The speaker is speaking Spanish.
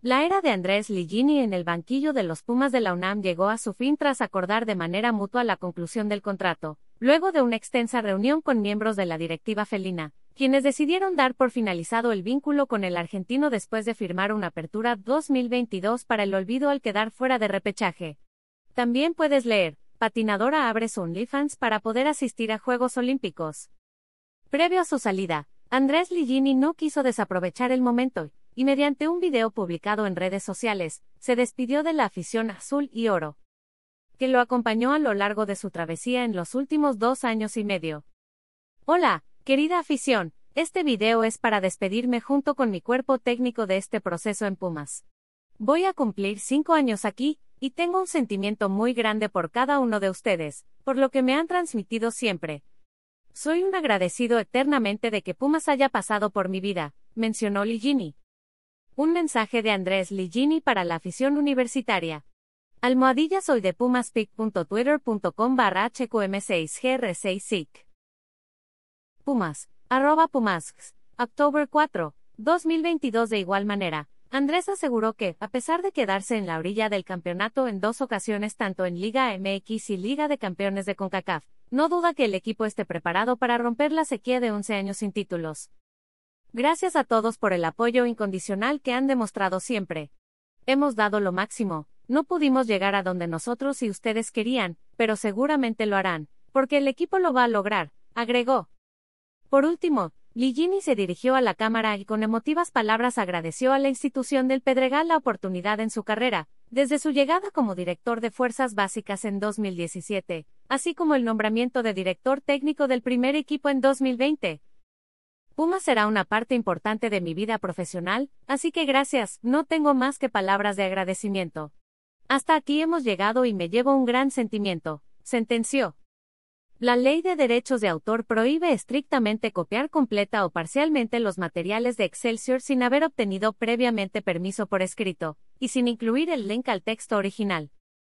La era de Andrés Ligini en el banquillo de los Pumas de la UNAM llegó a su fin tras acordar de manera mutua la conclusión del contrato, luego de una extensa reunión con miembros de la directiva felina, quienes decidieron dar por finalizado el vínculo con el argentino después de firmar una apertura 2022 para el olvido al quedar fuera de repechaje. También puedes leer, patinadora abre su OnlyFans para poder asistir a Juegos Olímpicos. Previo a su salida, Andrés Ligini no quiso desaprovechar el momento y mediante un video publicado en redes sociales, se despidió de la afición azul y oro, que lo acompañó a lo largo de su travesía en los últimos dos años y medio. Hola, querida afición, este video es para despedirme junto con mi cuerpo técnico de este proceso en Pumas. Voy a cumplir cinco años aquí, y tengo un sentimiento muy grande por cada uno de ustedes, por lo que me han transmitido siempre. Soy un agradecido eternamente de que Pumas haya pasado por mi vida, mencionó Ligini. Un mensaje de Andrés Ligini para la afición universitaria. Almohadilla soy de pumaspic.twitter.com barra hqm6gr6sic. Pumas, arroba pumasx, octubre 4, 2022 de igual manera. Andrés aseguró que, a pesar de quedarse en la orilla del campeonato en dos ocasiones tanto en Liga MX y Liga de Campeones de CONCACAF, no duda que el equipo esté preparado para romper la sequía de 11 años sin títulos. Gracias a todos por el apoyo incondicional que han demostrado siempre. Hemos dado lo máximo, no pudimos llegar a donde nosotros y ustedes querían, pero seguramente lo harán, porque el equipo lo va a lograr, agregó. Por último, Ligini se dirigió a la Cámara y con emotivas palabras agradeció a la institución del Pedregal la oportunidad en su carrera, desde su llegada como director de Fuerzas Básicas en 2017, así como el nombramiento de director técnico del primer equipo en 2020. Puma será una parte importante de mi vida profesional, así que gracias, no tengo más que palabras de agradecimiento. Hasta aquí hemos llegado y me llevo un gran sentimiento, sentenció. La ley de derechos de autor prohíbe estrictamente copiar completa o parcialmente los materiales de Excelsior sin haber obtenido previamente permiso por escrito, y sin incluir el link al texto original.